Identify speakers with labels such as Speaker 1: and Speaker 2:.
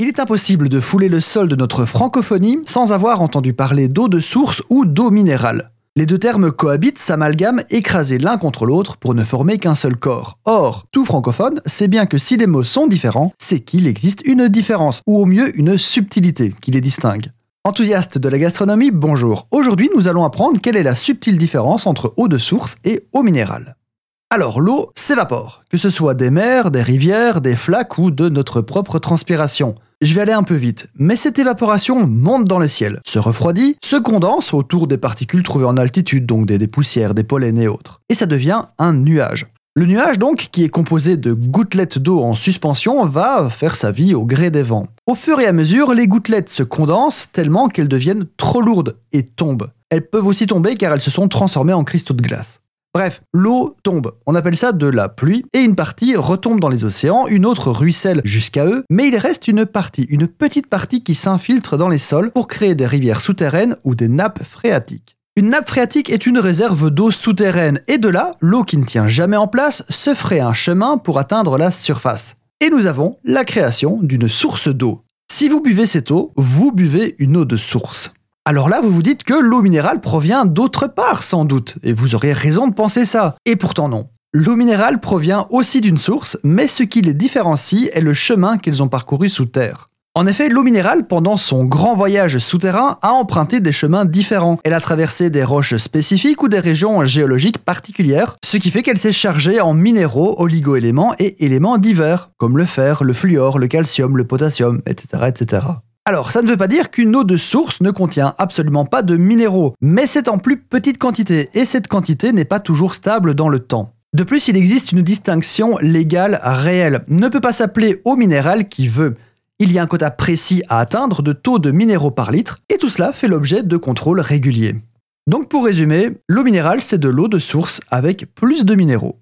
Speaker 1: Il est impossible de fouler le sol de notre francophonie sans avoir entendu parler d'eau de source ou d'eau minérale. Les deux termes cohabitent, s'amalgament, écrasés l'un contre l'autre pour ne former qu'un seul corps. Or, tout francophone sait bien que si les mots sont différents, c'est qu'il existe une différence, ou au mieux une subtilité qui les distingue. Enthousiaste de la gastronomie, bonjour. Aujourd'hui, nous allons apprendre quelle est la subtile différence entre eau de source et eau minérale. Alors, l'eau s'évapore, que ce soit des mers, des rivières, des flaques ou de notre propre transpiration. Je vais aller un peu vite, mais cette évaporation monte dans le ciel, se refroidit, se condense autour des particules trouvées en altitude, donc des, poussières, des pollens et autres. Et ça devient un nuage. Le nuage, donc, qui est composé de gouttelettes d'eau en suspension, va faire sa vie au gré des vents. Au fur et à mesure, les gouttelettes se condensent tellement qu'elles deviennent trop lourdes et tombent. Elles peuvent aussi tomber car elles se sont transformées en cristaux de glace. Bref, l'eau tombe. On appelle ça de la pluie, et une partie retombe dans les océans, une autre ruisselle jusqu'à eux, mais il reste une partie, une petite partie qui s'infiltre dans les sols pour créer des rivières souterraines ou des nappes phréatiques. Une nappe phréatique est une réserve d'eau souterraine, et de là, l'eau qui ne tient jamais en place se ferait un chemin pour atteindre la surface. Et nous avons la création d'une source d'eau. Si vous buvez cette eau, vous buvez une eau de source. Alors là, vous vous dites que l'eau minérale provient d'autre part, sans doute, et vous aurez raison de penser ça. Et pourtant non. L'eau minérale provient aussi d'une source, mais ce qui les différencie est le chemin qu'ils ont parcouru sous terre. En effet, l'eau minérale, pendant son grand voyage souterrain, a emprunté des chemins différents. Elle a traversé des roches spécifiques ou des régions géologiques particulières, ce qui fait qu'elle s'est chargée en minéraux, oligoéléments et éléments divers, comme le fer, le fluor, le calcium, le potassium, etc. etc. Alors, ça ne veut pas dire qu'une eau de source ne contient absolument pas de minéraux, mais c'est en plus petite quantité, et cette quantité n'est pas toujours stable dans le temps. De plus, il existe une distinction légale réelle. Ne peut pas s'appeler eau minérale qui veut. Il y a un quota précis à atteindre de taux de minéraux par litre, et tout cela fait l'objet de contrôles réguliers. Donc pour résumer, l'eau minérale, c'est de l'eau de source avec plus de minéraux.